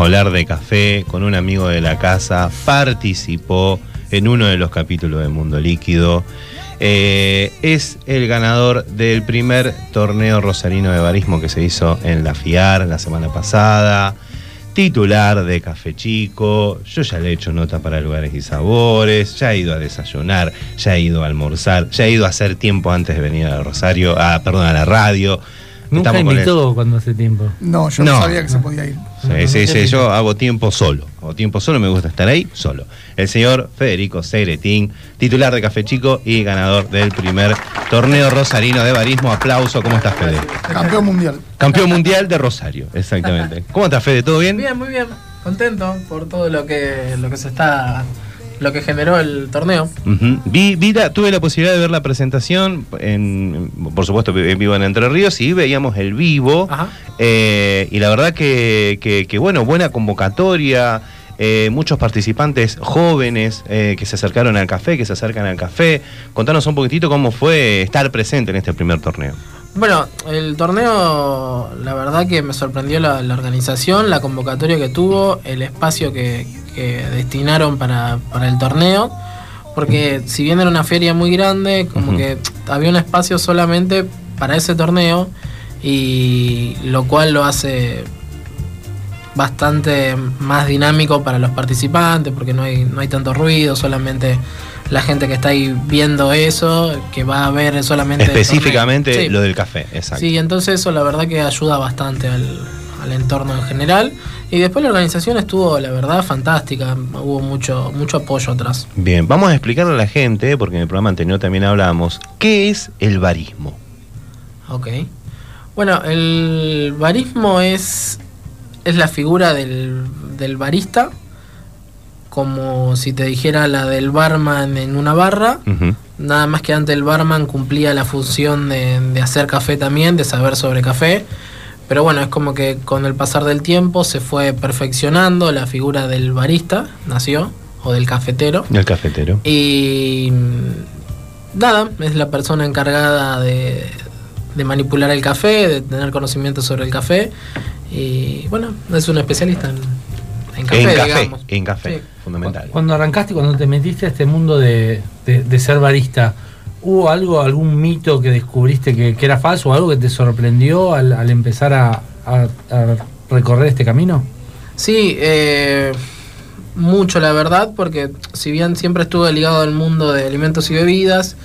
a hablar de café con un amigo de la casa, participó en uno de los capítulos de Mundo Líquido. Eh, es el ganador del primer torneo rosarino de barismo que se hizo en la FIAR la semana pasada. Titular de Café Chico. Yo ya le he hecho nota para lugares y sabores. Ya he ido a desayunar. Ya he ido a almorzar. Ya he ido a hacer tiempo antes de venir a Rosario. A, perdón, a la radio. Nunca Estamos invitó cuando hace tiempo. No, yo no, No. sabía que se podía ir. Sí, sí, sí, yo hago tiempo solo. Hago tiempo solo, me gusta estar ahí solo. El señor Federico Segretín, titular de Café Chico y ganador del primer torneo rosarino de barismo. Aplauso, ¿cómo estás, Fede? Campeón mundial. Campeón mundial de Rosario, exactamente. ¿Cómo estás, Fede? ¿Todo bien? Bien, muy bien. Contento por todo lo que, lo que se está. Lo que generó el torneo. Ujú. Vi, vi la- tuve la posibilidad de ver la presentación, en, por supuesto, en vivo en Entre Ríos, y veíamos el vivo. Eh, y la verdad que, que- que, bueno, buena convocatoria, eh, muchos participantes jóvenes eh, que se acercaron al café, que se acercan al café. Contanos un poquitito cómo fue estar presente en este primer torneo. Bueno, el torneo, la verdad que me sorprendió la, la organización, la convocatoria que tuvo, el espacio que, que destinaron para, para el torneo, porque si bien era una feria muy grande, como que había un espacio solamente para ese torneo, y lo cual lo hace bastante más dinámico para los participantes, porque no hay, no hay tanto ruido, solamente la gente que está ahí viendo eso, que va a ver solamente... Específicamente Sí. lo del café, exacto. Sí, entonces eso la verdad que ayuda bastante al, al entorno en general. Y después la organización estuvo, la verdad, fantástica. Hubo mucho, mucho apoyo atrás. Bien, vamos a explicarle a la gente, porque en el programa anterior también hablamos, ¿qué es el barismo? Ok. Bueno, el barismo es, es la figura del, del barista, como si te dijera la del barman en una barra. Nada más que antes el barman cumplía la función de, de hacer café también, de saber sobre café. Pero bueno, es como que con el pasar del tiempo se fue perfeccionando la figura del barista, nació, o del cafetero. El cafetero. Y mm, nada, es la persona encargada de, de manipular el café, de tener conocimiento sobre el café. Y bueno, es un especialista en, en café, en café, digamos. en café, Sí. fundamental. Cuando arrancaste, cuando te metiste a este mundo de, de- de ser barista, ¿hubo algo, algún mito que descubriste que, que era falso o algo que te sorprendió al, al empezar a, a- a recorrer este camino? Sí, eh, mucho la verdad, porque si bien siempre estuve ligado al mundo de alimentos y bebidas,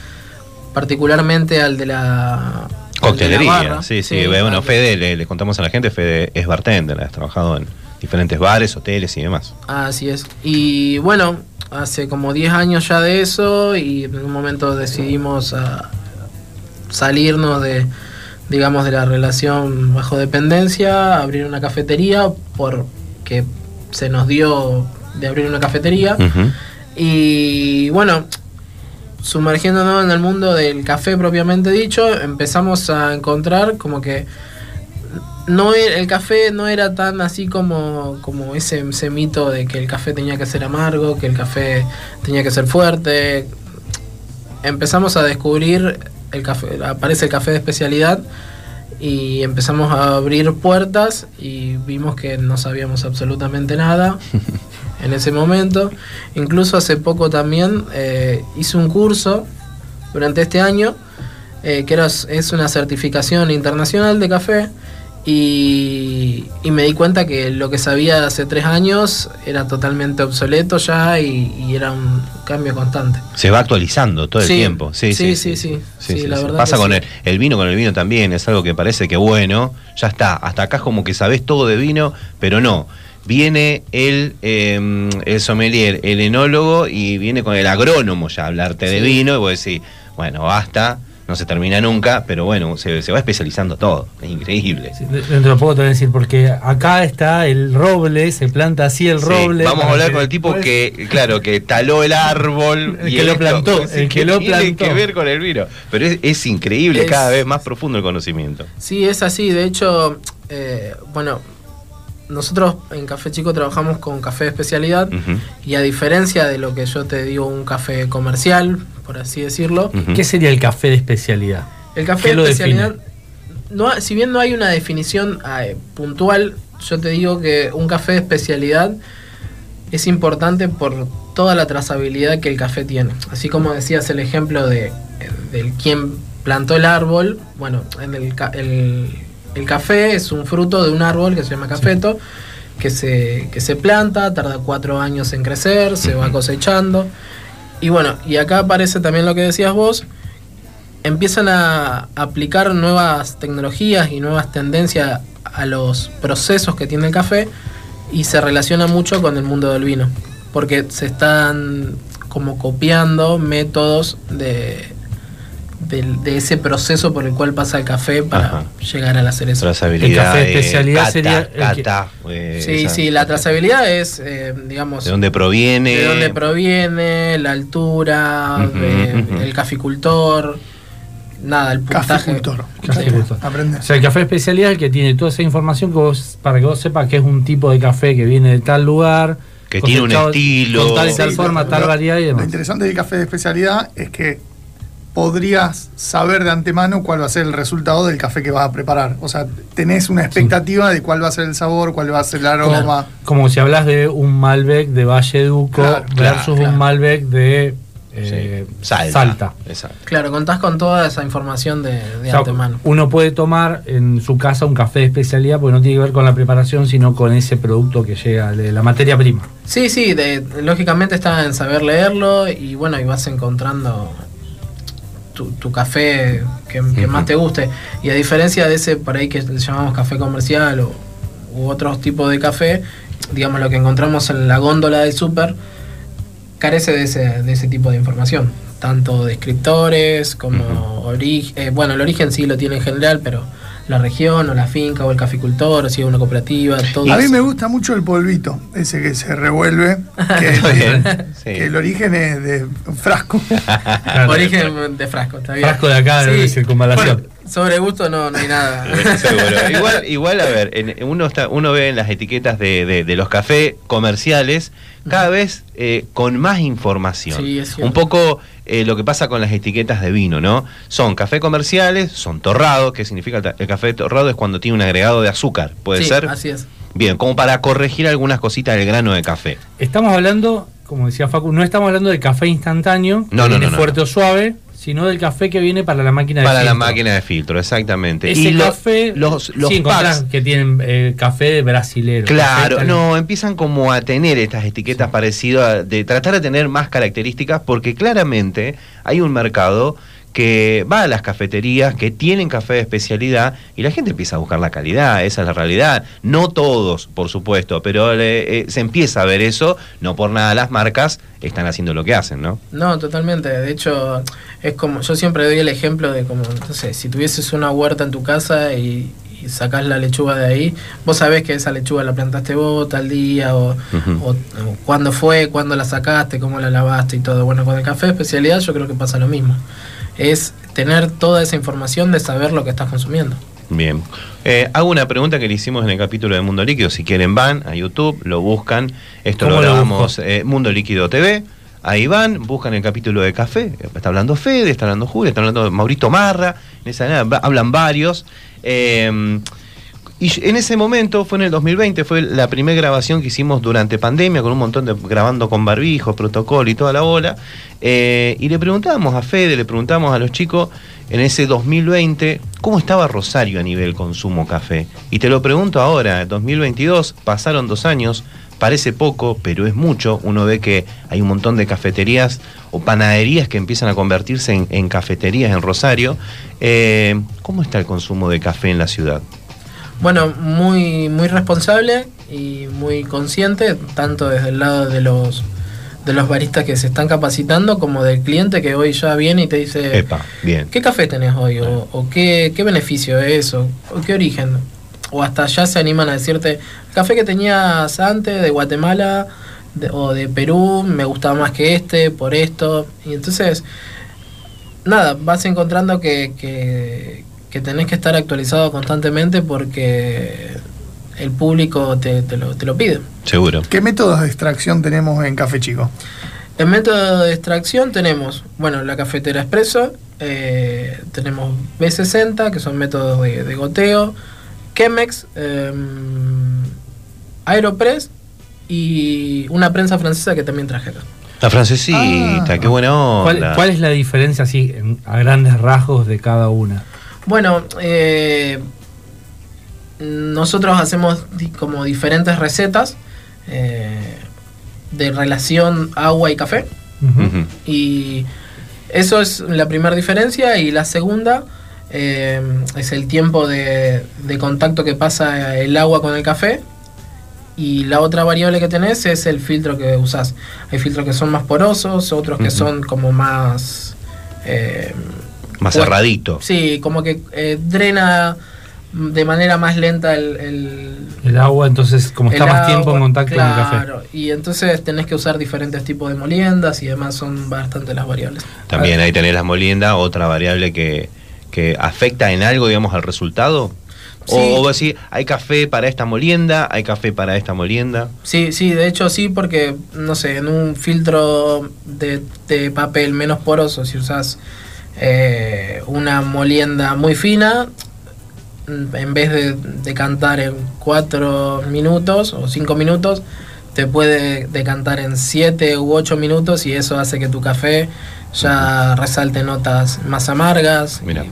particularmente al de la al de la Coctelería, barra. sí, sí. bueno, Fede, le, le contamos a la gente, Fede es bartender, has trabajado en diferentes bares, hoteles y demás. Así es. Y bueno, hace como 10 años ya de eso y en un momento decidimos ah, salirnos de, digamos, de la relación bajo dependencia, abrir una cafetería porque se nos dio de abrir una cafetería. Y bueno, sumergiéndonos en el mundo del café propiamente dicho, empezamos a encontrar como que no e- el café no era tan así como, como ese, ese mito de que el café tenía que ser amargo, que el café tenía que ser fuerte. Empezamos a descubrir el café, aparece el café de especialidad y empezamos a abrir puertas y vimos que no sabíamos absolutamente nada en ese momento. Incluso hace poco también eh, hice un curso durante este año eh, que era, es una certificación internacional de café y, y me di cuenta que lo que sabía hace tres años era totalmente obsoleto ya y, y era un cambio constante. Se va actualizando todo el tiempo. Sí, sí, sí, sí, sí. Sí, la verdad Pasa con el, el vino, con el vino también. Es algo que parece que bueno, ya está. Hasta acá es como que sabés todo de vino, pero no. Viene el, eh, el sommelier, el enólogo y viene con el agrónomo ya a hablarte de vino y vos decís, bueno, basta, no se termina nunca, pero bueno, se, se va especializando todo. Es increíble. Sí, de- dentro de poco te voy a decir, porque acá está el roble, se planta así el Sí, roble. vamos a hablar que con el tipo que, claro, que taló el árbol. El que lo esto, plantó, pues, el que ¿qué lo tiene plantó. que ver con el vino. Pero es, es increíble, Es- cada vez más profundo el conocimiento. Sí, es así. De hecho, eh, bueno, nosotros en Café Chico trabajamos con café de especialidad y a diferencia de lo que yo te digo, un café comercial, por así decirlo. ¿Qué sería el café de especialidad? el café ¿Qué de especialidad, no, ha- si bien no hay una definición eh, puntual, yo te digo que un café de especialidad es importante por toda la trazabilidad que el café tiene. Así como decías el ejemplo de, del quien plantó el árbol, bueno, en el, ca- el, el café es un fruto de un árbol que se llama cafeto, que, se, que se planta, tarda cuatro años en crecer, se va cosechando. Y bueno, y acá aparece también lo que decías vos, empiezan a aplicar nuevas tecnologías y nuevas tendencias a los procesos que tiene el café y se relaciona mucho con el mundo del vino, porque se están como copiando métodos de, de ese proceso por el cual pasa el café para Ajá. llegar a la cereza. Trazabilidad. El café de eh, especialidad cata, sería el que- cata, eh, Sí, esa- sí, la trazabilidad es, eh, digamos, ¿De dónde proviene? de dónde proviene, la altura, Ujú, de- ujú. el caficultor, nada, el puntaje. Caficultor. Caficultor. Aprende. O sea, el café de especialidad es el que tiene toda esa información que vos, para que vos sepas que es un tipo de café que viene de tal lugar. Que tiene un estilo. Con tal y tal Sí, forma, lo- tal lo- variedad y Lo demás. interesante del café de especialidad es que podrías saber de antemano cuál va a ser el resultado del café que vas a preparar. O sea, tenés una expectativa de cuál va a ser el sabor, cuál va a ser el aroma. Como si hablas de un Malbec de Valle Duco Claro, versus claro. un Malbec de Sí. eh, Salta. Salta. Exacto. Claro, contás con toda esa información de, de O sea, antemano. uno puede tomar en su casa un café de especialidad porque no tiene que ver con la preparación, sino con ese producto que llega de la materia prima. Sí, sí, de- lógicamente está en saber leerlo y bueno, y vas encontrando tu, tu café que, que más te guste. Y a diferencia de ese por ahí que le llamamos café comercial o, u otros tipos de café, digamos lo que encontramos en la góndola del súper, carece de ese, de ese tipo de información. Tanto descriptores como origen. bueno, el origen sí lo tiene en general, pero la región o la finca o el caficultor, o si es una cooperativa, todo A mí me gusta mucho el polvito, ese que se revuelve, que, Está bien, sí. que el origen es de frasco. Origen de frasco, está bien. Frasco de acá, de circunvalación. Bueno, sobre gusto no, no hay nada. Seguro. Igual, igual, a ver, en- uno está, uno ve en las etiquetas de, de- de los cafés comerciales cada vez eh, con más información. Sí, es cierto. Un poco eh, lo que pasa con las etiquetas de vino, ¿no? Son café comerciales, son torrados, ¿qué significa el café torrado? Es cuando tiene un agregado de azúcar, ¿puede Sí, ser? Así es. Bien, como para corregir algunas cositas del grano de café. Estamos hablando, como decía Facu, no estamos hablando del café instantáneo, que No, no, fuerte o suave, sino del café que viene para la máquina de Para la filtro. máquina de filtro, exactamente. Ese lo- café, los, los sí, packs- que tienen eh, café brasilero. Claro, café no, empiezan como a tener estas etiquetas parecidas, de tratar de tener más características, porque claramente hay un mercado que va a las cafeterías que tienen café de especialidad y la gente empieza a buscar la calidad, esa es la realidad. No todos, por supuesto, pero eh, eh, se empieza a ver eso, no por nada las marcas están haciendo lo que hacen, ¿no? No, totalmente. De hecho, es como yo siempre doy el ejemplo de como, no sé, si tuvieses una huerta en tu casa y, y sacás la lechuga de ahí, vos sabés que esa lechuga la plantaste vos tal día o, o- o cuándo fue, cuándo la sacaste, cómo la lavaste y todo. Bueno, con el café de especialidad yo creo que pasa lo mismo. Es tener toda esa información de saber lo que estás consumiendo. Bien. Eh, hago una pregunta que le hicimos en el capítulo de Mundo Líquido. Si quieren van a YouTube, lo buscan. Esto lo ¿Cómo lo grabamos eh, Mundo Líquido TV. Ahí van, buscan el capítulo de café. Está hablando Fede, está hablando Julio, está hablando Maurito Marra. En esa hablan varios. Eh, y en ese momento, fue en el 2020, fue la primera grabación que hicimos durante pandemia, con un montón de grabando con barbijo, protocolo y toda la bola. Eh, y le preguntábamos a Fede, le preguntamos a los chicos en ese 2020, ¿cómo estaba Rosario a nivel consumo café? Y te lo pregunto ahora, 2022, pasaron dos años, parece poco, pero es mucho. Uno ve que hay un montón de cafeterías o panaderías que empiezan a convertirse en, en cafeterías en Rosario. Eh, ¿Cómo está el consumo de café en la ciudad? Bueno, muy, muy responsable y muy consciente, tanto desde el lado de los de los baristas que se están capacitando como del cliente que hoy ya viene y te dice Epa, bien. ¿qué café tenés hoy? O, o qué, qué beneficio es, o, o qué origen. O hasta ya se animan a decirte, el café que tenías antes de Guatemala de- o de Perú me gustaba más que este, por esto. Y entonces, nada, vas encontrando que, que, que tenés que estar actualizado constantemente porque el público te, te lo, te lo pide. Seguro. ¿Qué métodos de extracción tenemos en Café Chico? En método de extracción tenemos, bueno, la cafetera expreso, eh, tenemos B60, que son métodos de, de goteo, Chemex, em, Aeropress y una prensa francesa que también trajeron. La francesita, Ah. qué buena ¿Cuál, onda. cuál es la diferencia así a grandes rasgos de cada una? Bueno, eh, nosotros hacemos como diferentes recetas eh, de relación agua y café. Y eso es la primera diferencia. Y la segunda eh, es el tiempo de, de contacto que pasa el agua con el café. Y la otra variable que tenés es el filtro que usás. Hay filtros que son más porosos, otros que son como más... eh, Más cerradito. Sí, como que eh, drena de manera más lenta el, el, El agua, entonces, como está más tiempo en agua, contacto con el café. Claro, y entonces tenés que usar diferentes tipos de moliendas y demás son bastante las variables. También ahí tenés las moliendas, otra variable que, que afecta en algo, digamos, al resultado. Sí. O, vos decís, hay café para esta molienda, hay café para esta molienda. Sí, sí, de hecho sí, porque, no sé, en un filtro de, de papel menos poroso, si usas eh, una molienda muy fina, mm, en vez de decantar en 4 minutos o 5 minutos, te puede decantar en 7 u 8 minutos y eso hace que tu café ya resalte notas más amargas, Mira.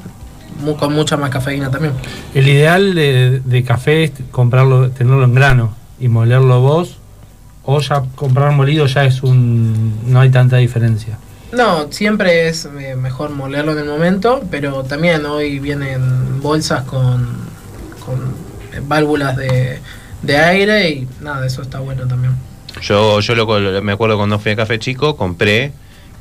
con mucha más cafeína también. El ideal de, de café es comprarlo, tenerlo en grano y molerlo vos. O ya comprar molido ya es un. no hay tanta diferencia. No, siempre es eh, mejor molerlo en el momento, pero también hoy vienen bolsas con, con válvulas de, de aire y nada, eso está bueno también. Yo, yo lo, me acuerdo cuando fui a Café Chico, compré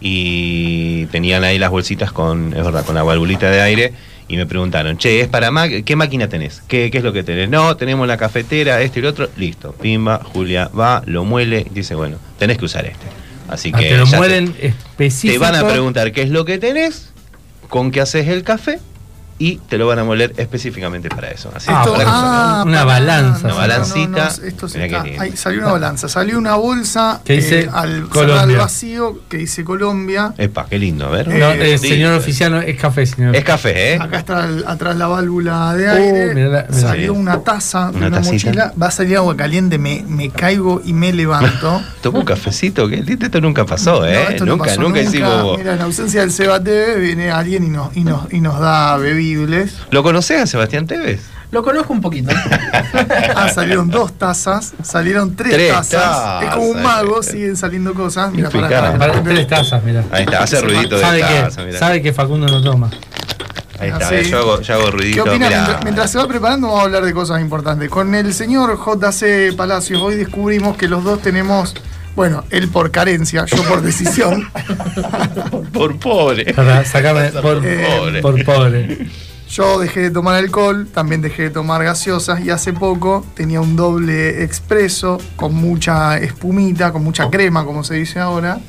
y tenían ahí las bolsitas con, es verdad, con la valvulita de aire y me preguntaron, che, ¿es para ma ¿qué máquina tenés? ¿Qué, ¿Qué es lo que tenés? No, tenemos la cafetera, esto y lo otro, listo. Pimba, Julia va, lo muele dice, bueno, tenés que usar este. Así Ah, que te lo ya muelen te específico. van a preguntar qué es lo que tenés, con qué haces el café y te lo van a moler específicamente para eso. Así Ah, para usarlo. Una balanza. Una balancita. esto se Mirá qué está- ahí salió una balanza. Salió una bolsa Que dice eh, al, Colombia. al vacío que dice Colombia. Epa, qué lindo, a ver. No, Eh, eh, señor oficial, no, es café, señor. Es café, ¿eh? Acá está el- atrás la válvula de Oh, aire. mirá la- mirá. Salió una taza de Una una, mochila. Va a salir agua caliente. Me, me caigo y me levanto. Toma un cafecito, que esto nunca pasó, No, ¿eh? esto no nunca, pasó nunca hicimos. Mira, en ausencia del Seba TV viene alguien y nos, y nos, y nos da ¿Lo conocés a Sebastián Tevez? Lo conozco un poquito. Ah, salieron dos tazas, salieron tres, Tres tazas. tazas. Es como un mago, siguen saliendo cosas. Mira, para, tres tazas, mira. Ahí está, hace ruidito de Sabe taza, que, mirá. sabe que Facundo no toma. Ahí está, eh, yo, hago, yo hago ¿Qué ruidito. opina? Mientras, mientras se va preparando, vamos a hablar de cosas importantes. Con el señor JC Palacios, hoy descubrimos que los dos tenemos, bueno, él por carencia, yo por decisión. Por pobre. Para sacarme por, Eh, pobre. por pobre. Yo dejé de tomar alcohol, también dejé de tomar gaseosas y hace poco tenía un doble expreso con mucha espumita, con mucha crema, como se dice ahora.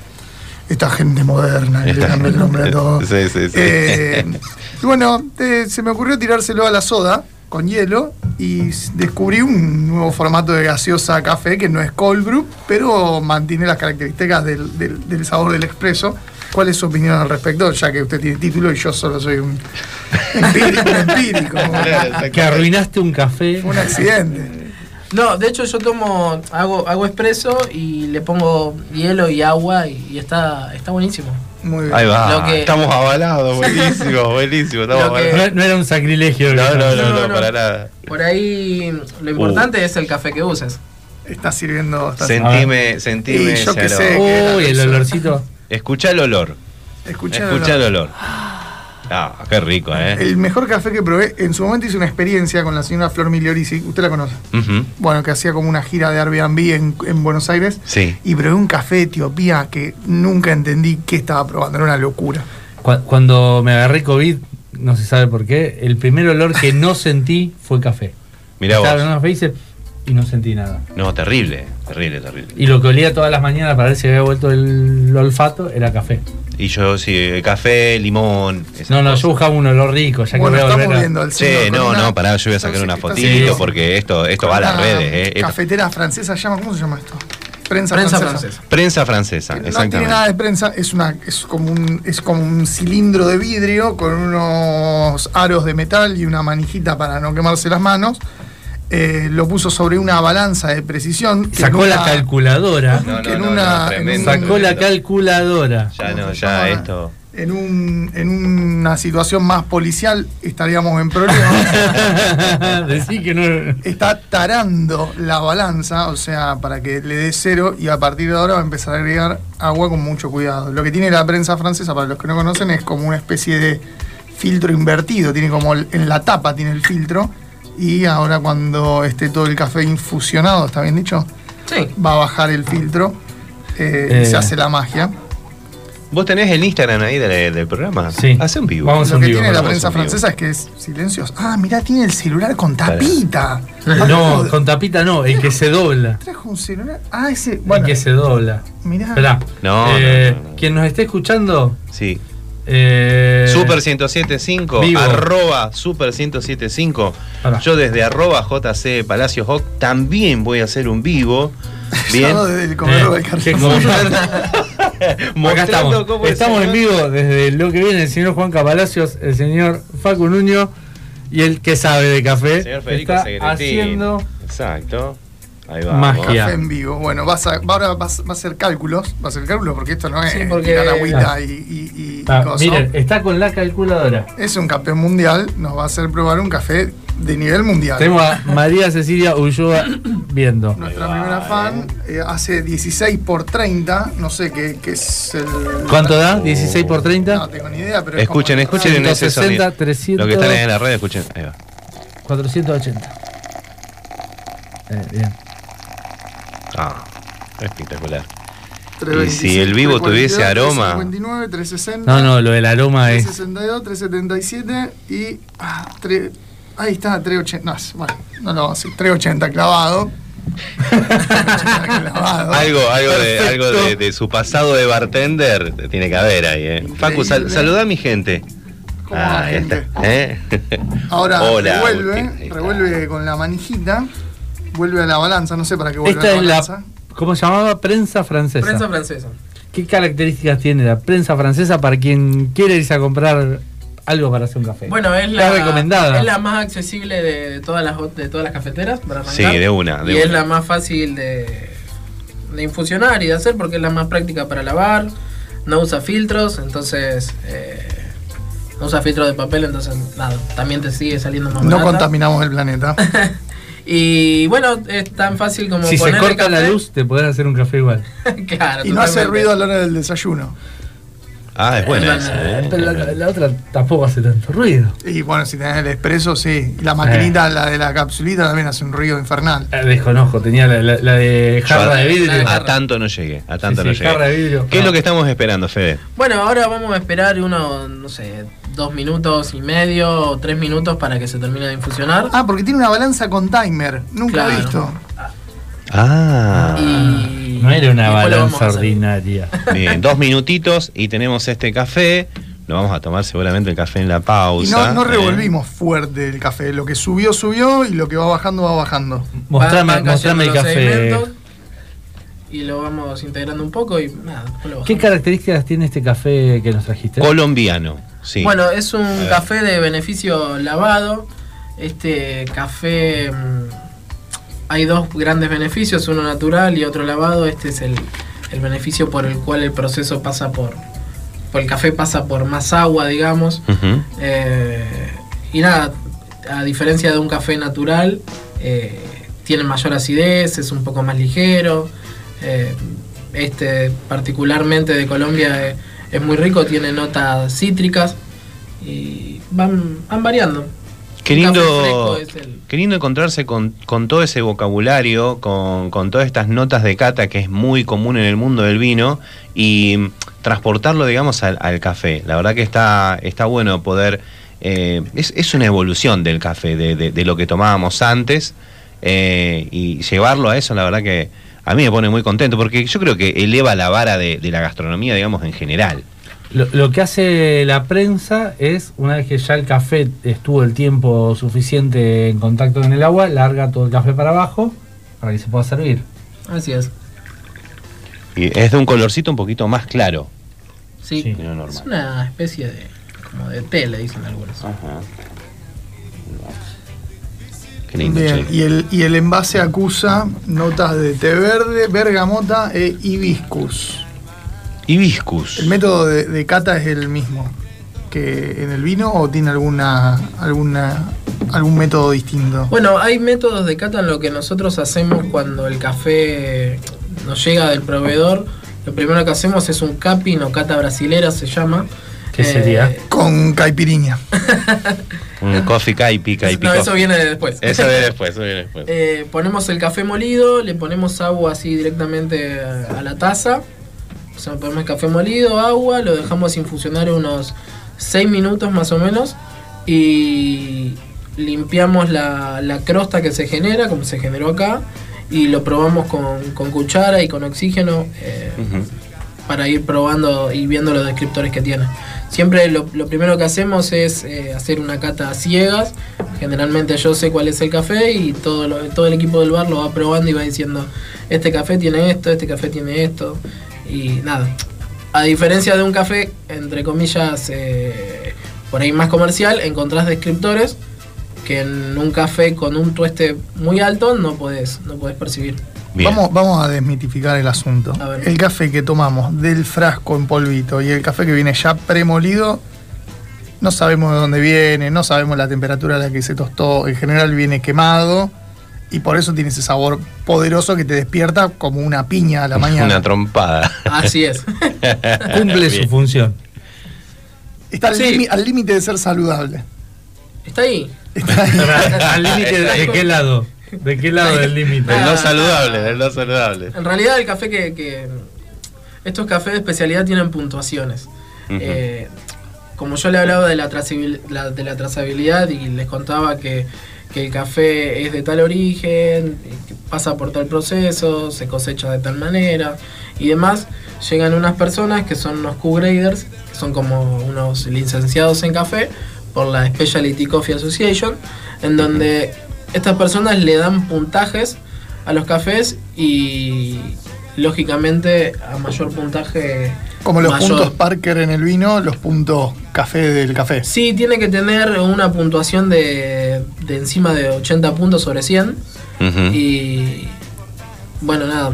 Esta gente moderna, le Esta cambié el nombre a todo. Sí, sí, sí. Eh, y bueno, eh, se me ocurrió tirárselo a la soda con hielo y descubrí un nuevo formato de gaseosa café que no es cold brew, pero mantiene las características del, del- del sabor del expreso. ¿Cuál es su opinión al respecto? Ya que usted tiene título y yo solo soy un empírico. Que arruinaste un café. Fue un accidente. No, de hecho yo tomo, hago, hago espresso y le pongo hielo y agua y, y está, está buenísimo. Muy bien. Ahí va. Lo que- Estamos avalados, buenísimo, buenísimo. Estamos que- avalados. No, no era un sacrilegio. No, no, no, No, no, no. para nada. Por ahí lo importante es el café que uses. Está sirviendo. Está Sentime, sentime. Yo sé. Uy, el olorcito. Escucha el olor. Escucha el olor. Ah, qué rico, ¿eh? El mejor café que probé, en su momento hice una experiencia con la señora Flor Migliorisi, usted la conoce. Bueno, que hacía como una gira de Airbnb en, en Buenos Aires. Sí. Y probé un café de Etiopía que nunca entendí qué estaba probando, era una locura. Cu- Cuando me agarré COVID, no se sabe por qué, el primer olor que no sentí fue café. Mirá Estaba vos. en una face y no sentí nada. No, terrible, terrible, terrible. Y lo que olía todas las mañanas para ver si había vuelto el olfato era café. Y yo, sí, café, limón. No, no, cosas. yo buscaba un olor rico, ya que bueno, voy a estamos volver a- viendo al Che, señor con no, una- no, pará, yo voy a sacar una fotito porque esto, esto va a las redes, ¿eh? Esto- Cafetera francesa, llama, ¿cómo se llama esto? Prensa, Prensa francesa. francesa. Prensa francesa, No tiene exactamente. nada de prensa, es una es como un es como un cilindro de vidrio con unos aros de metal y una manijita para no quemarse las manos. Eh, lo puso sobre una balanza de precisión. Sacó la calculadora. Sacó la calculadora. Ya ¿cómo no, ya llama? esto. En, un, en una situación más policial estaríamos en problemas. Decí que no. Está tarando la balanza, o sea, para que le dé cero y a partir de ahora va a empezar a agregar agua con mucho cuidado. Lo que tiene la prensa francesa, para los que no conocen, es como una especie de filtro invertido. Tiene como el- en la tapa tiene el filtro y ahora cuando esté todo el café infusionado, ¿está bien dicho? Sí. Va a bajar el filtro eh, y Eh. se hace la magia. ¿Vos tenés el Instagram ahí del, del programa? Sí. Hace un vivo. Vamos Lo en que vivo, tiene la prensa francesa es que es silencioso. Ah, mirá, tiene el celular con tapita. No, con tapita no, el que se dobla. Trajo un celular. Ah, ese. Bueno, el que se dobla. mirá. Esperá. No, Eh, no, no, no. Quien nos esté escuchando. Sí. Eh, Super 1075, Vivo. arroba Super 1075. Pará. Yo desde arroba JC Palacios Hoc también voy a hacer un vivo. Bien. Yo desde el comedor Eh. Acá estamos. cómo Estamos el- en vivo desde lo que viene el señor Juan Palacios, el señor Facu Nuño y el que sabe de café. Señor Federico está Segretín. haciendo Exacto. Ahí va. Magia. Café en vivo. Bueno, vas a, ahora vas, va a hacer cálculos. Va a hacer cálculos porque esto no es Sí, porque- tirar agüita y, y, y- y Ah, miren, está con la calculadora. Es un campeón mundial. Nos va a hacer probar un café de nivel mundial. Tenemos a María Cecilia Ulloa viendo. Nuestra va, primera fan eh, hace 16 por 30. No sé qué, qué es el. ¿Cuánto da? ¿16 por 30? No tengo ni idea, pero. es Escuchen, como- escuchen en ese 160, sonido. 300. Lo que están ahí en la red, escuchen. Ahí va. 480. Eh, bien. Ah, espectacular. 325, Y si el vivo 342, tuviese aroma. 359, 360. No, no, lo del aroma es. 362, 377 y. ah, tre- ahí está, 380. No, bueno, no lo vamos a decir. 380 clavado. 380 clavado. Algo, algo, de, Perfecto. algo de, de su pasado de bartender tiene que haber ahí, ¿eh? Facu, sal- saluda a mi gente. ¿Cómo va, ahí gente? está. ¿eh? Ahora Hola, revuelve con la manijita. Vuelve a la balanza, no sé para qué vuelve Esta a la es balanza. la. ¿Cómo se llamaba? Prensa francesa. Prensa francesa. ¿Qué características tiene la prensa francesa para quien quiere irse a comprar algo para hacer un café? Bueno, es la, recomendada. es la más accesible de todas las de todas las cafeteras para arrancar. Sí, de una, de y es la más fácil de, de infusionar y de hacer porque es la más práctica para lavar. No usa filtros, entonces eh, no usa filtros de papel, entonces nada, también te sigue saliendo más No barata. contaminamos el planeta. Y bueno, es tan fácil como si se corta la luz, te podrás hacer un café igual. claro, y no hace ruido a la hora del desayuno. Ah, es buena Eh, esa, ¿eh? Pero la, la otra tampoco hace tanto ruido. Y bueno, si tenés el expreso, sí. La maquinita, la de la capsulita, también hace un ruido infernal. Eh, desconozco, tenía la, la- la de jarra de vidrio. A tanto no llegué, a tanto Sí, no sí, llegué. jarra de vidrio. ¿Qué es lo que estamos esperando, Fede? Bueno, ahora vamos a esperar unos, no sé, dos minutos y medio o tres minutos para que se termine de infusionar. Ah, porque tiene una balanza con timer. Nunca he visto. Ah. y No era una balanza ordinaria. Bien, dos minutitos y tenemos este café. Lo vamos a tomar seguramente el café en la Y pausa. no, no ¿eh? revolvimos fuerte el café. Lo que subió, subió y lo que va bajando, va bajando. Mostrame, Van- van mostrame el café. Y lo vamos integrando un poco y nada, lo ¿Qué características tiene este café que nos trajiste? Colombiano, sí. Bueno, es un café de beneficio lavado. Este café mm, hay dos grandes beneficios, uno natural y otro lavado. Este es el, el beneficio por el cual el proceso pasa por, por el café pasa por más agua, digamos. Eh, y nada, a diferencia de un café natural, eh, tiene mayor acidez, es un poco más ligero. Eh, este, particularmente de Colombia, es muy rico, tiene notas cítricas y van, van variando. Qué lindo, el- qué lindo encontrarse con, todo ese vocabulario, con, todas estas notas de cata que es muy común en el mundo del vino y mm, transportarlo, digamos, al, café. La verdad que está, está bueno poder... eh, es, una evolución del café, de, de- de lo que tomábamos antes eh, y llevarlo a eso, la verdad que a mí me pone muy contento porque yo creo que eleva la vara de, de la gastronomía, digamos, en general. Lo, lo que hace la prensa es, una vez que ya el café estuvo el tiempo suficiente en contacto con el agua, larga todo el café para abajo para que se pueda servir. Así es. Y es de un colorcito un poquito más claro. Sí, Sí. que lo normal. es una especie de como de té, le dicen algunos. Ajá. Qué lindo, Bien, y el, y el envase acusa notas de té verde, bergamota e hibiscus. Hibiscus. ¿El método de, de cata es el mismo que en el vino o tiene alguna, alguna algún método distinto? Bueno, hay métodos de cata en lo que nosotros hacemos cuando el café nos llega del proveedor. Lo primero que hacemos es un capping o cata brasilera, se llama. ¿Qué Eh, sería? Con caipiriña. Un coffee caipi, caipi. No, eso viene después. Eso viene después, eso viene después. Eh, ponemos el café molido, le ponemos agua así directamente a la taza. O sea, ponemos café molido, agua, lo dejamos infusionar unos 6 minutos más o menos. Y limpiamos la, la crosta que se genera, como se generó acá. Y lo probamos con, con cuchara y con oxígeno eh, para ir probando y viendo los descriptores que tiene. Siempre lo, lo primero que hacemos es eh, hacer una cata a ciegas. Generalmente yo sé cuál es el café y todo, lo- todo el equipo del bar lo va probando y va diciendo, este café tiene esto, este café tiene esto. Y nada. A diferencia de un café, entre comillas, eh, por ahí más comercial, encontrás descriptores que en un café con un tueste muy alto no podés, no podés percibir. Bien. Vamos, vamos a desmitificar el asunto. A ver. El café que tomamos del frasco en polvito y el café que viene ya premolido, no sabemos de dónde viene, no sabemos la temperatura a la que se tostó. En general viene quemado y por eso tiene ese sabor poderoso que te despierta como una piña a la mañana. Una trompada. Así es. Cumple su Bien. función. Está al Sí. limi- al límite de ser saludable. Está ahí. Está ahí. ¿Al límite de qué lado? ¿De qué lado del límite? Del no saludable, del no saludable. En realidad el café que, que- estos cafés de especialidad tienen puntuaciones. Eh, como yo le hablaba de la, trazabil- la- de la trazabilidad y les contaba que, que el café es de tal origen, que pasa por tal proceso, se cosecha de tal manera y demás, llegan unas personas que son unos Q-graders, que son como unos licenciados en café por la Specialty Coffee Association, en donde estas personas le dan puntajes a los cafés y lógicamente a mayor puntaje Como los mayor- puntos Parker en el vino, los puntos café del café. Sí, tiene que tener una puntuación de, de encima de 80 puntos sobre 100 Ujú. y bueno, nada,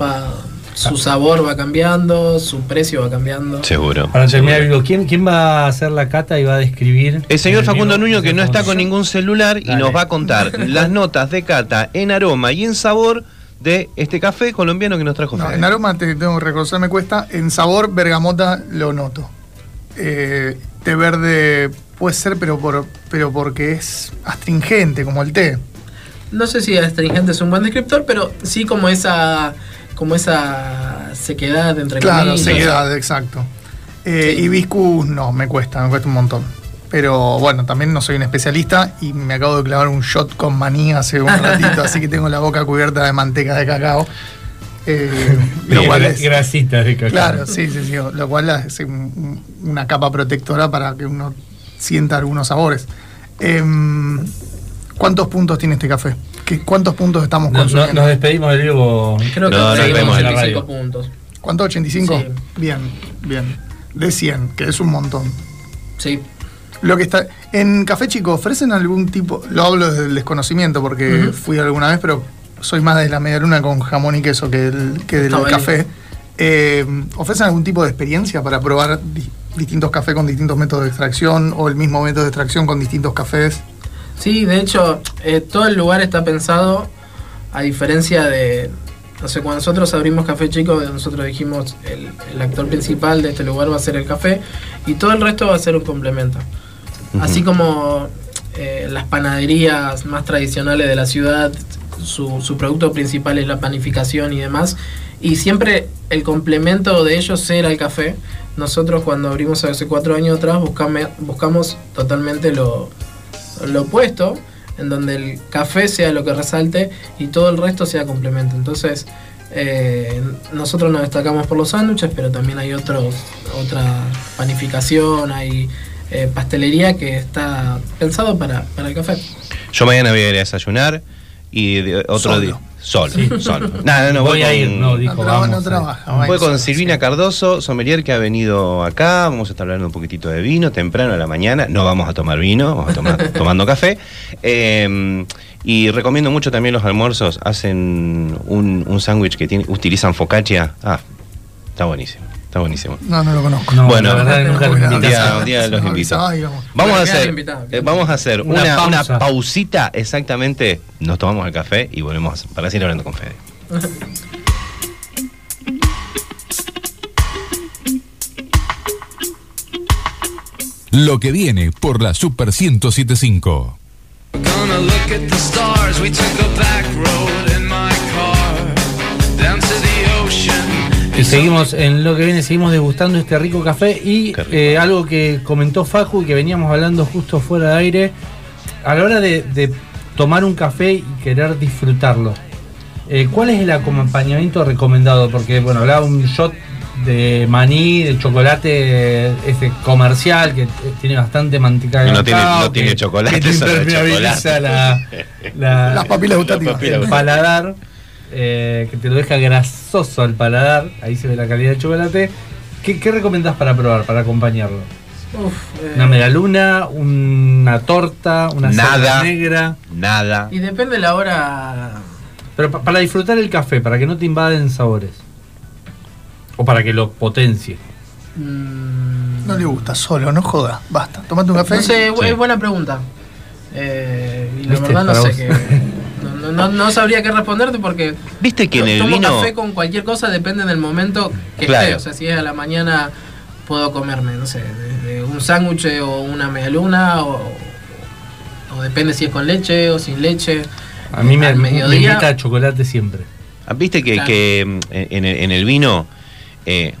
va- su sabor va cambiando, su precio va cambiando. Seguro. Para terminar, digo, ¿quién, ¿quién va a hacer la cata y va a describir? El señor el Facundo vino? Nuño que no está con ningún celular y nos va a contar las notas de cata en aroma y en sabor de este café colombiano que nos trajo No, en aroma te tengo que reconocer, me cuesta. En sabor, bergamota lo noto. Eh, té verde puede ser, pero, por, pero porque es astringente, como el té. No sé si astringente es un buen descriptor, pero sí como esa como esa sequedad entre Claro, comillas. sequedad, exacto. Eh, Sí. Hibiscus no, me cuesta, me cuesta un montón. Pero bueno, también no soy un especialista y me acabo de clavar un shot con maní hace un ratito, así que tengo la boca cubierta de manteca de cacao. Eh, lo cual es- grasita de cacao. Claro, sí, sí, sí. Lo cual hace un- una capa protectora para que uno sienta algunos sabores. Em, ¿Cuántos puntos tiene este café? ¿Qué- ¿Cuántos puntos estamos No- no- consumiendo? nos despedimos del vivo. Creo que No, no seguimos vemos en en la 25 radio. puntos. ¿Cuánto? ¿85? Sí. Bien, bien. De 100, que es un montón. Sí. Lo que está. En Café Chico, ¿ofrecen algún tipo.? Lo hablo desde el desconocimiento porque Ujú. fui alguna vez, pero soy más de la media luna con jamón y queso que, el, que del Está café. Eh, ¿Ofrecen algún tipo de experiencia para probar di- distintos cafés con distintos métodos de extracción o el mismo método de extracción con distintos cafés? Sí, de hecho, eh, todo el lugar está pensado, a diferencia de, no sé, cuando nosotros abrimos Café Chico, nosotros dijimos, el, el actor principal de este lugar va a ser el café y todo el resto va a ser un complemento. Así como eh, las panaderías más tradicionales de la ciudad, su, su producto principal es la panificación y demás, y siempre el complemento de ellos era el café. Nosotros cuando abrimos hace cuatro años atrás buscamos totalmente lo, lo opuesto, en donde el café sea lo que resalte y todo el resto sea complemento. Entonces, eh, nosotros nos destacamos por los sándwiches, pero también hay otros, otra panificación, hay eh, pastelería que está pensado para, para el café. Yo mañana voy a ir a desayunar y de- otro Solo. día. Solo, solo. Nada, no, Voy voy a ir, no, No, dijo, traba- vamos. no eh. trabaja. Voy vaya, con sí. Silvina Cardoso, sommelier que ha venido acá. Vamos a estar hablando un poquitito de vino temprano a la mañana. No vamos a tomar vino, vamos a tomar tomando café. Eh, Y recomiendo mucho también los almuerzos. Hacen un, un sándwich que tiene, utilizan focaccia. Ah, está buenísimo. Está buenísimo. No, no lo conozco. No, Bueno, la verdad nunca un día, un día los invito. ay, vamos. A hacer, invitados. eh, vamos a hacer Una una, pausita exactamente. Nos tomamos el café y volvemos para seguir hablando con Fede. Lo que viene por la Super 1075. Y seguimos en lo que viene, seguimos degustando este rico café y rico. eh, algo que comentó Facu y que veníamos hablando justo fuera de aire, a la hora de, de tomar un café y querer disfrutarlo, eh, ¿cuál es el acompañamiento recomendado? Porque bueno, hablaba un shot de maní, de chocolate este comercial que eh, tiene bastante manteca de No tiene- no tiene chocolate, que te impermeabiliza chocolate. la, la- Las papilas gustativas. el paladar, eh, que te lo deja grasoso al paladar, ahí se ve la calidad del chocolate. ¿Qué, qué recomendás para probar, para acompañarlo? Uf, eh, ¿Una medialuna, una torta, una Nada. salsa negra? Nada. Y depende la hora. Pero pa- para disfrutar el café, para que no te invaden sabores. O para que lo potencie. mm, No le gusta, solo, no joda. Basta. Tomate un café. No sé, Sí. es buena pregunta. Eh, y la verdad no sé qué. No, no- sabría qué responderte porque Viste que en el tomo vino. café con cualquier cosa, depende del momento que Claro. esté. O sea, si es a la mañana puedo comerme, no sé, desde un sándwich o una medialuna o, o depende si es con leche o sin leche. A mí me, Al me mediodía- invita a chocolate siempre. Ah, Viste que, Claro. que, mm, en, el- en el vino eh,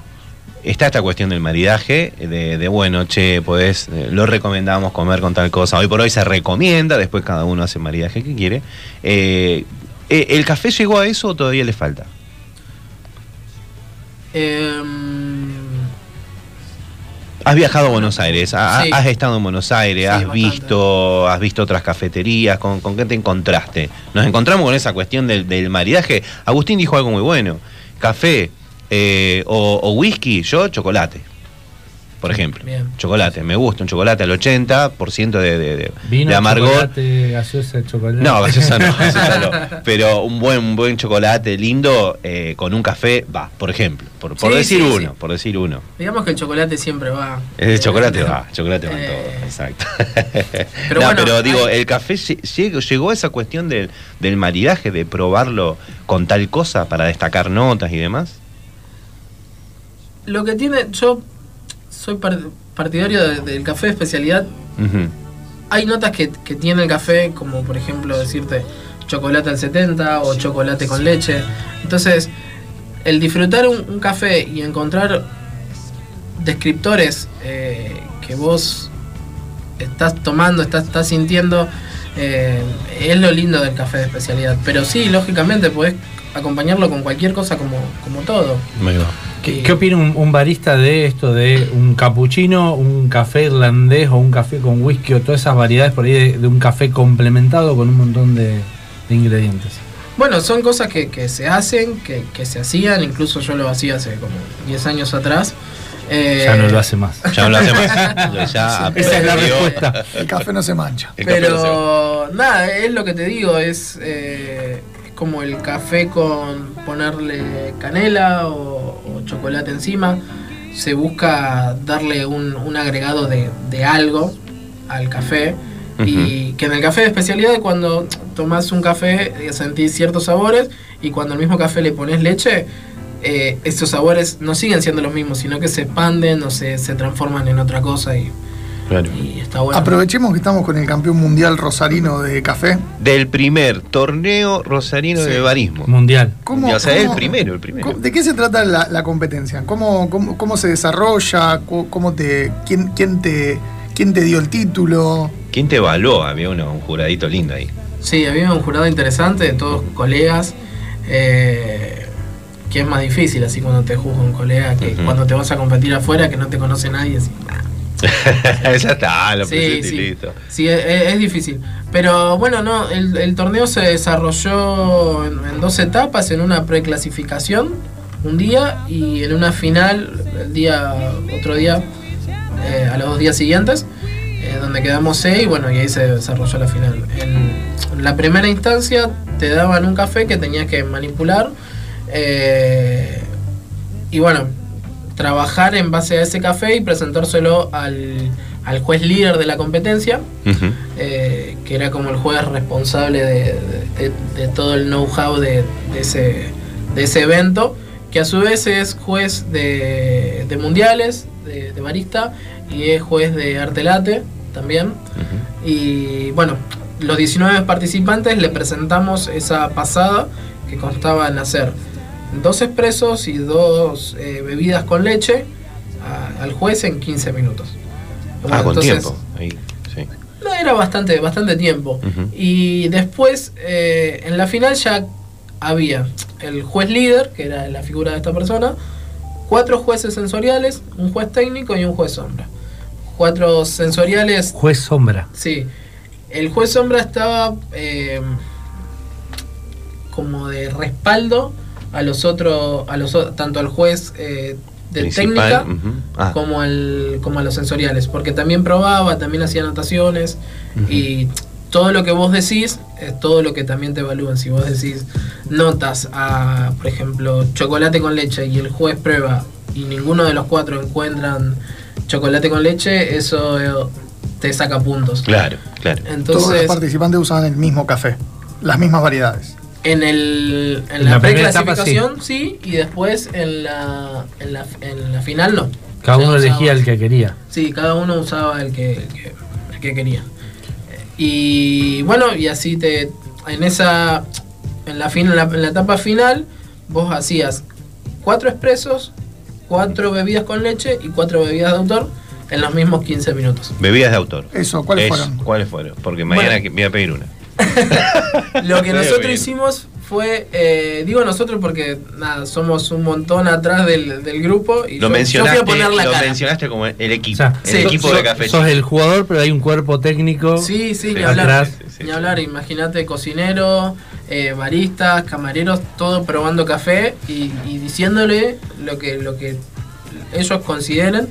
está esta cuestión del maridaje, de, de, bueno, che, podés, eh, lo recomendamos comer con tal cosa. Hoy por hoy se recomienda, después cada uno hace el maridaje que quiere. Eh, eh, ¿El café llegó a eso o todavía le falta? Em, Has viajado a Buenos Aires, Sí. has estado en Buenos Aires, Sí, has bastante. visto, has visto otras cafeterías, ¿con, con qué te encontraste? Nos encontramos con esa cuestión del, del maridaje. Agustín dijo algo muy bueno. Café eh, o, o whisky, yo chocolate. Por ejemplo, Bien. chocolate, me gusta un chocolate al 80% de, de, de, Vino, de amargor. chocolate, gaseosa, chocolate. No, gaseosa no, gaseosa no. Pero un buen, un buen chocolate lindo eh, con un café, va, por ejemplo. Por, por Sí, decir sí, uno, sí. por decir uno. digamos que el chocolate siempre va. De chocolate va, chocolate va en Eh, todo, exacto. pero no, bueno, pero digo, hay- el café lle- llegó, llegó a esa cuestión del, del maridaje, de probarlo con tal cosa para destacar notas y demás. Lo que tiene, yo soy par- partidario de- del café de especialidad. Hay notas que, que tiene el café, como por ejemplo decirte chocolate al 70 o chocolate con leche. Entonces, el disfrutar un, un café y encontrar descriptores eh, que vos estás tomando, estás, estás sintiendo, eh, es lo lindo del café de especialidad. Pero sí, lógicamente podés acompañarlo con cualquier cosa como, como todo. ¿Qué, qué opina un, un barista de esto, de un cappuccino, un café irlandés o un café con whisky o todas esas variedades por ahí de, de un café complementado con un montón de, de ingredientes? Bueno, son cosas que, que se hacen, que, que se hacían, incluso yo lo hacía hace como 10 años atrás. Eh, Ya no lo hace más. Ya no lo hacemos. Ya Esa es la respuesta. El café no se mancha. El café no se va. Pero nada, es lo que te digo, es, eh, es como el café con ponerle canela o, o chocolate encima. Se busca darle un, un agregado de, de algo al café. Y que en el café de especialidad, cuando tomas un café, eh, sentís ciertos sabores. Y cuando al mismo café le pones leche, eh, estos sabores no siguen siendo los mismos, sino que se expanden o se, se transforman en otra cosa. Y, Claro. y está bueno. Aprovechemos que estamos con el campeón mundial rosarino de café. Del primer torneo rosarino Sí. de barismo. Mundial. ¿Cómo- o sea, cómo- el primero, el primero. ¿Cómo- ¿De qué se trata la, la competencia? ¿Cómo, cómo, cómo se desarrolla? ¿Cómo, te, quién, quién, te, ¿Quién te dio el título? ¿Quién te evaluó? Había uno, un juradito lindo ahí. Sí, había un jurado interesante, todos colegas. eh, que es más difícil así cuando te juzga un colega que cuando te vas a competir afuera que no te conoce nadie. así, nah. ya está, lo Sí, sí. listo. Sí, es, es difícil. Pero bueno, no, el, el torneo se desarrolló en, en dos etapas, en una preclasificación un día y en una final el día otro día eh, a los dos días siguientes, eh, donde quedamos 6 y bueno, y ahí se desarrolló la final. En la primera instancia te daban un café que tenías que manipular eh, y bueno, trabajar en base a ese café y presentárselo al, al juez líder de la competencia, eh, que era como el juez responsable de, de- de todo el know-how de, de ese, de ese evento, que a su vez es juez de, de mundiales, de, de barista, y es juez de arte late también. Y bueno, los 19 participantes le presentamos esa pasada que constaba en hacer dos expresos y dos eh, bebidas con leche a- al juez en 15 minutos. Ah, Bueno, con entonces, tiempo. Ahí, sí. no, era bastante, bastante tiempo. Y después, eh, en la final ya había el juez líder, que era la figura de esta persona, cuatro jueces sensoriales, un juez técnico y un juez sombra. Cuatro sensoriales, Juez Sombra. sí. El juez sombra estaba eh, como de respaldo a los otros, a los tanto al juez eh, de Principal, técnica. Ah, como, al, como a los sensoriales, porque también probaba, también hacía anotaciones y todo lo que vos decís es todo lo que también te evalúan. Si vos decís notas a, por ejemplo, chocolate con leche y el juez prueba y ninguno de los cuatro encuentran chocolate con leche, eso eh, te saca puntos. Claro, claro. Todos los Entonces, participantes usaban el mismo café, las mismas variedades. En, el, en En la, la preclasificación sí. y después en la, en la, en la final no. Cada uno usaba- elegía el que quería. Sí, cada uno usaba el que, el que, el que quería. Y bueno, y así te. En esa. En la, fin, en la, en la etapa final, vos hacías cuatro expresos, cuatro bebidas con leche y cuatro bebidas de autor en los mismos 15 minutos. Bebidas de autor. Eso, ¿cuáles fueron? ¿Cuáles fueron? Porque mañana Bueno. que- voy a pedir una. Lo que nosotros bien. hicimos fue, eh, digo nosotros porque nada, somos un montón atrás del, del grupo y Lo yo, yo mencionaste, fui a poner la lo cara. mencionaste como el equipo. O sea, el sí, equipo sos- de café. Sos el jugador, pero hay un cuerpo técnico. Sí, sí, ni hablar. Atrás. Sí, sí, ni hablar, imagínate cocinero, eh, baristas, camareros, todo probando café y, y diciéndole lo que, lo que ellos consideren.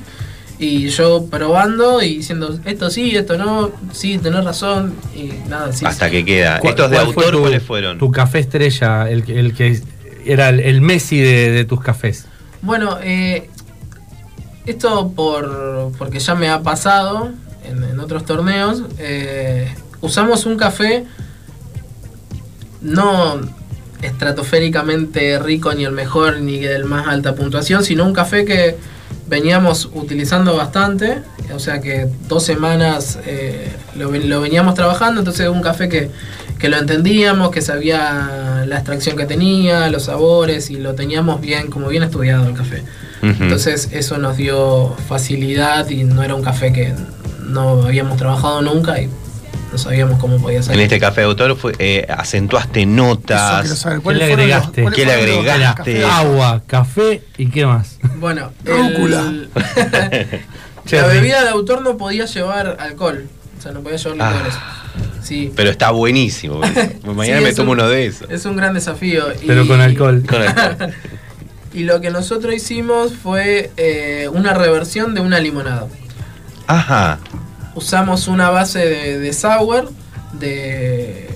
Y yo probando y diciendo esto sí, esto no, sí, tenés razón. Y nada, sí. Hasta sí. que queda. ¿Cuál- Estos de cuál fue autor, tu- ¿cuáles fueron? Tu café estrella, el, que- el que era el, el Messi de, de tus cafés. Bueno, eh, esto por porque ya me ha pasado en, en otros torneos. eh, usamos un café no estratosféricamente rico ni el mejor ni del más alta puntuación, sino un café que veníamos utilizando bastante, o sea que dos semanas eh, lo, ven- lo veníamos trabajando, entonces un café que, que lo entendíamos, que sabía la extracción que tenía, los sabores y lo teníamos bien, como bien estudiado el café. Entonces eso nos dio facilidad y no era un café que no habíamos trabajado nunca y no sabíamos cómo podía en salir. este café de autor fue, eh, acentuaste notas. quiero saber. ¿Qué ¿Cuáles le los- agregaste? cuáles ¿Qué le los agregaste? Agua, café y qué más. Bueno, Rúcula. el- la bebida de autor no podía llevar alcohol, o sea, no podía llevar Ah. licores. Sí. Pero está buenísimo. Mañana Sí, me tomo un- uno de esos. Es un gran desafío. Pero y- con alcohol. Con alcohol. Y lo que nosotros hicimos fue eh, una reversión de una limonada. Ajá. Usamos una base de, de sour, de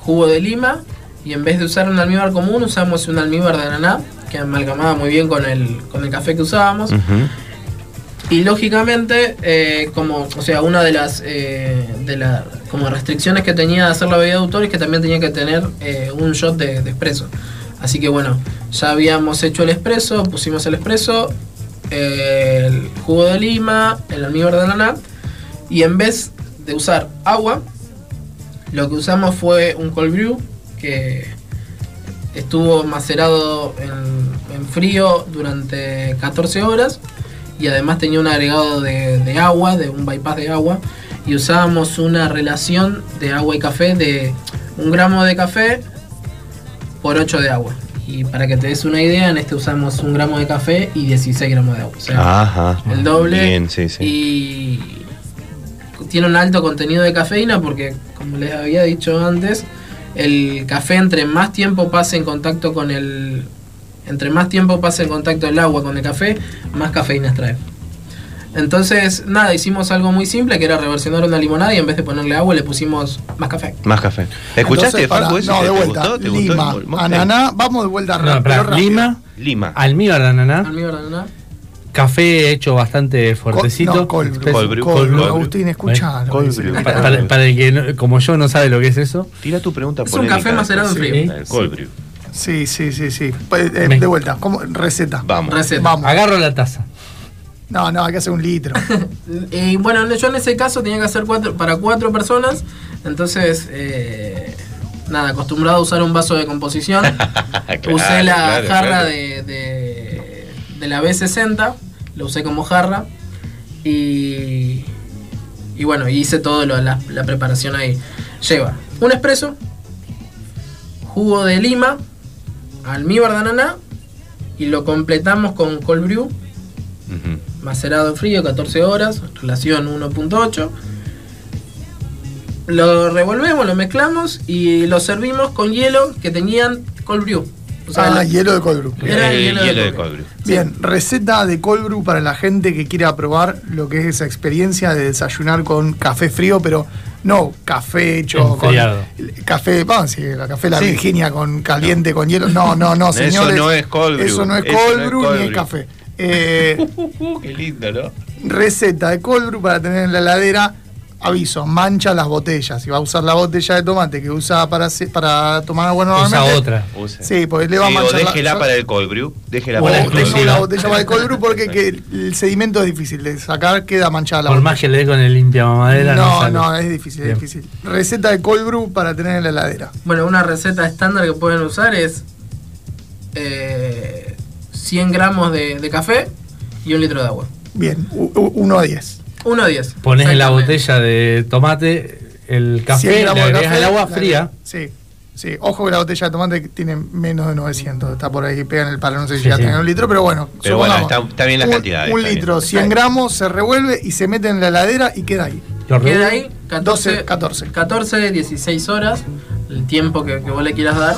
jugo de lima, y en vez de usar un almíbar común, usamos un almíbar de ananá, que amalgamaba muy bien con el, con el café que usábamos. Y lógicamente, eh, como, o sea, una de las eh, de la, como restricciones que tenía de hacer la bebida de autor es que también tenía que tener eh, un shot de, de espresso. Así que bueno, ya habíamos hecho el espresso, pusimos el espresso, el jugo de lima, el almíbar de ananá, y en vez de usar agua, lo que usamos fue un cold brew que estuvo macerado en, en frío durante 14 horas y además tenía un agregado de, de agua, de un bypass de agua, y usábamos una relación de agua y café de un gramo de café por 8 de agua. Y para que te des una idea, en este usamos un gramo de café y 16 gramos de agua. O sea, Ajá. el doble. Bien, sí, sí. Y tiene un alto contenido de cafeína porque, como les había dicho antes, el café entre más tiempo pase en contacto con el... Entre más tiempo pase en contacto el agua con el café, más cafeína extrae. Entonces, nada, hicimos algo muy simple que era reversionar una limonada y en vez de ponerle agua le pusimos más café. Más café. ¿Escuchaste, Entonces, Facu, pará, eso? No, ¿Te- de te gustó? ¿Te gustó Lima, ananá, vamos de vuelta No, rápido. Lima, Lima. almíbar de ananá, Almíbar de ananá. Café hecho bastante fuertecito. no, cold brew. espeso. Cold brew. Cold brew. Cold brew. Agustín. Pa- Para, para el que no- como yo no sabe lo que es eso. Tira tu pregunta Es un café macerado en frío. El cold brew. Sí, sí, sí, sí. Pues, eh, de vuelta, ¿cómo? receta. Vamos. Receta. Vamos. Agarro la taza. No, no, hay que hacer un litro. Y bueno, yo en ese caso tenía que hacer cuatro, para cuatro personas, entonces, eh, nada, acostumbrado a usar un vaso de composición. Claro, usé la claro, jarra claro. De, de, de la B60, lo usé como jarra y, y bueno, hice todo lo- la, la preparación ahí. Lleva un espresso, jugo de lima, almíbar de ananá y lo completamos con cold brew macerado en frío, 14 horas, relación 1.8. Lo revolvemos, lo mezclamos y lo servimos con hielo que tenían cold brew. O sea, ah, la- hielo de cold brew. Era Eh, hielo de hielo de cold cold brew. Bien, receta de cold brew para la gente que quiera probar lo que es esa experiencia de desayunar con café frío, pero no café hecho con Enfriado. café, vamos, sí, la café la Sí. Virginia con caliente con hielo. No, no, no, Eso señores. no es cold brew. Eso no es Eso cold no es brew cold ni es café. Eh, qué lindo, ¿no? receta de cold brew para tener en la heladera. Aviso, mancha las botellas. Si va a usar la botella de tomate que usa para, para tomar agua Usa normalmente. otra. Use. Sí, porque le va a Sí, o manchar la- déjela para el cold brew. Déjela O para la el O cold brew. la botella para el cold brew porque que el sedimento es difícil de sacar, queda manchada la Por botella. más que le dé con el limpia mamadera. No, sale. no, es difícil, Bien. es difícil. Receta de cold brew para tener en la heladera. Bueno, una receta estándar que pueden usar es eh, 100 gramos de, de café y un litro de agua. Bien, 1 a 10. 1 a 10. Pones en la botella de tomate el 100 café, le agregas café, el agua fría. Sí, sí. Ojo que la botella de tomate tiene menos de 900. Está por ahí, pega en el palo. No sé si Sí, llega sí. a tener un litro, pero bueno. Pero bueno, está- está bien las un- cantidades, Un bien. litro, 100 gramos, se revuelve y se mete en la heladera y queda ahí. Lo Queda ahí 14, 12, 14. 14, 16 horas, el tiempo que, que vos le quieras dar.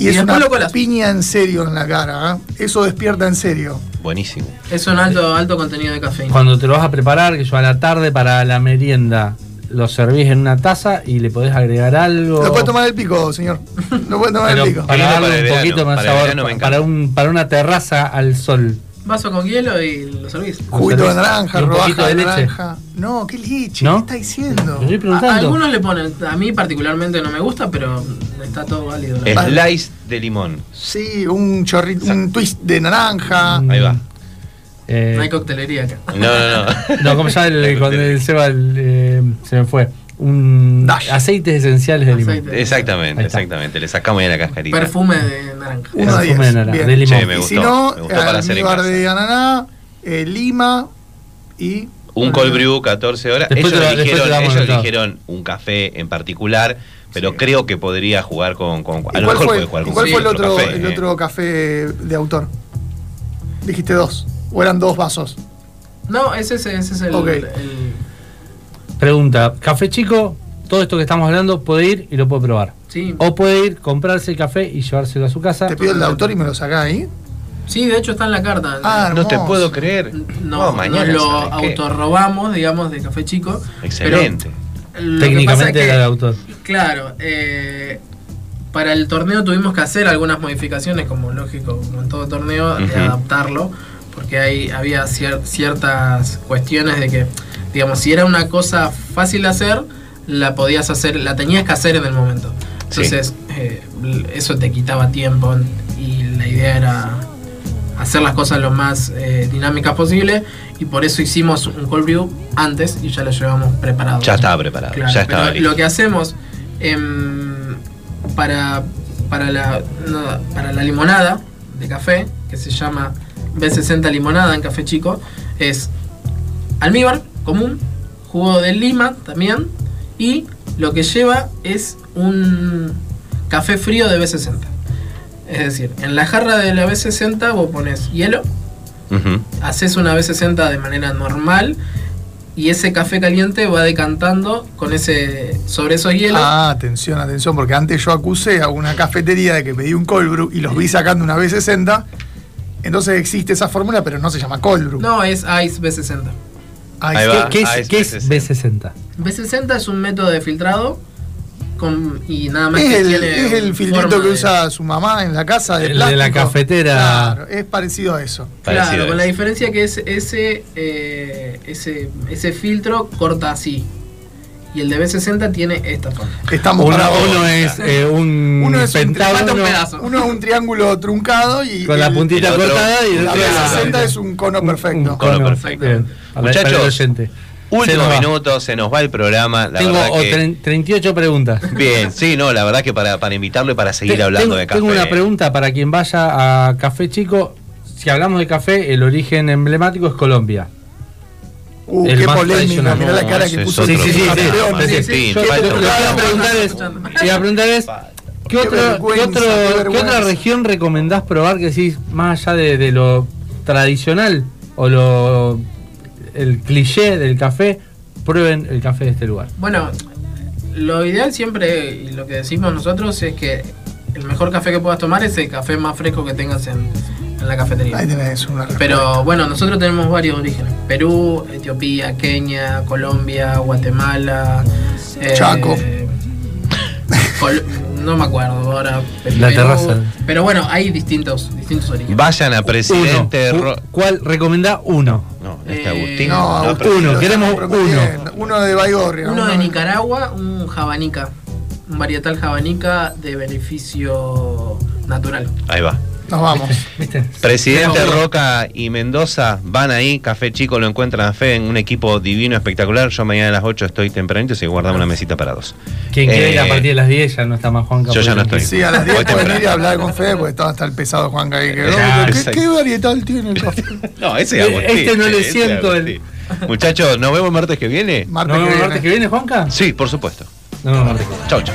Y, es después una lo colas. piña en serio en la cara. ¿eh? Eso despierta en serio. Buenísimo. Es un alto, alto contenido de cafeína. Cuando te lo vas a preparar, que yo a la tarde para la merienda lo servís en una taza y le podés agregar algo. Lo puede tomar el pico, señor. Lo puede tomar pero el pico. para darle un poquito más para sabor. para, un, para una terraza al sol. Vaso con hielo y lo servís. Juguito de naranja, rodaja de, de leche. naranja. No, qué leche, ¿No? ¿qué está diciendo? Estoy A- preguntando. algunos le ponen, a mí particularmente no me gusta, pero está todo válido. Slice de limón. Sí, un chorrito, un twist de naranja. Ahí va. eh, No hay coctelería acá. No, no, no. no, como ya el, cuando el Seba el, eh, se me fue. Un Dash. aceites esenciales de limón. Aceite. Exactamente, exactamente. Le sacamos ahí la cascarita. Perfume de naranja. Uno Perfume de naranja, Bien. de limón. Che, me y si gustó, no, me gustó para hacer en almíbar casa. de ananá, eh, lima y. Un cold brew 14 horas. Después ellos te lo- después eligieron, te damos ellos el dato. eligieron un café en particular, pero Sí. creo que podría jugar con. con a ¿Y lo cuál mejor fue, puede jugar y con cuál fue el cualquier otro, café, el eh. otro café de autor? Dijiste dos. ¿O eran dos vasos? No, ese, es- ese es el, Ok. el- Pregunta, café chico, todo esto que estamos hablando puede ir y lo puede probar. Sí, O puede ir, comprarse el café y llevárselo a su casa. Te pido el autor y me lo sacás ahí. sí, de hecho está en la carta. Ah, No te puedo creer. no, Oh, mañana nos lo autorrobamos, digamos, de Café Chico. Excelente. Técnicamente era de autor. Claro, eh, para el torneo tuvimos que hacer algunas modificaciones, como lógico, como en todo torneo, de adaptarlo, porque hay, había cier- ciertas cuestiones de que, digamos, si era una cosa fácil de hacer, la podías hacer, la tenías que hacer en el momento. Sí. Entonces, eh, eso te quitaba tiempo y la idea era hacer las cosas lo más eh, dinámicas posible y por eso hicimos un cold brew antes y ya lo llevamos preparado. Ya estaba preparado, Claro, ya estaba listo. lo que hacemos em, para, para, la, no, para la limonada de café, que se llama B60 limonada en Café Chico, es almíbar común, jugo de lima también, y lo que lleva es un café frío de B60. Es decir, en la jarra de la B60 vos pones hielo, haces una B60 de manera normal y ese café caliente va decantando con ese sobre esos hielos. Ah, atención, atención, porque antes yo acusé a una cafetería de que pedí un cold brew y los vi sacando una B60. Entonces existe esa fórmula, pero no se llama cold brew. No, es Ice B60. Va. ¿Qué, ah, es, qué es B60? B60 es un método de filtrado con, y nada más Es que el, tiene es el filtrito que de- usa su mamá en la casa de El de la cafetera. Claro, es parecido a eso. Parecido Claro, a con la diferencia que es ese, eh, ese, ese filtro corta así. Y el de B60 tiene esta forma. Estamos Uno, uno es eh, un Uno es un pentágono falta un pedazo. Uno es un triángulo truncado y con la puntita cortada y el la otro B60 es un cono perfecto. cono perfecto. Para- Muchachos, para. Se Último nos va. minuto, se nos va el programa. La Tengo verdad oh, que- tre- 38 preguntas. Bien, sí, no, la verdad que para, para invitarlo y para seguir Te- hablando tengo, de café. Tengo una pregunta para quien vaya a Café Chico. Si hablamos de café, el origen emblemático es Colombia. Uh, El qué tradicional. mirá la cara que es puso Sí, sí, sí, Lo que a preguntar es, ¿qué, otro- vergüenza, qué otro- qué otra región recomendás probar que decís, más allá de, de lo tradicional o lo el cliché del café, prueben el café de este lugar? Bueno, lo ideal siempre, y lo que decimos nosotros, es que el mejor café que puedas tomar es el café más fresco que tengas en, en la cafetería. Ahí tenés una respuesta. Pero bueno, nosotros tenemos varios orígenes. Perú, Etiopía, Kenia, Colombia, Guatemala. eh, Chaco. Col- no me acuerdo ahora. La terraza. Pero bueno, hay distintos, distintos orígenes. Vayan a presidente. Uno. ¿Cuál recomendá uno? No, este Agustín. No, No, Agustín, uno, lo queremos prometiendo. Uno de Baigorria. Uno de Nicaragua, un jabanica. Un varietal jabanica de beneficio natural. Ahí va. Nos vamos. ¿Viste? Presidente Roca y Mendoza van ahí, Café Chico lo encuentran a fe en un equipo divino, espectacular. Yo mañana a las 8 estoy tempranito, así que guardamos una mesita para dos. Quien quiera Eh, ir a partir de las 10 ya no está más Juan yo ya no estoy. Sí, a las 10 Voy pueden ir y hablar con Fede porque estaba hasta el pesado Juan ahí. Que, Ah, ¿qué. ¿Qué varietal tiene el café? No, ese es Eh, Agustín. este no le siento el-. Muchachos, ¿nos vemos martes que viene? Martes ¿No que vemos el viene. martes que viene, Juanca? Sí, por supuesto. No, no, martes que viene. Chau, chau.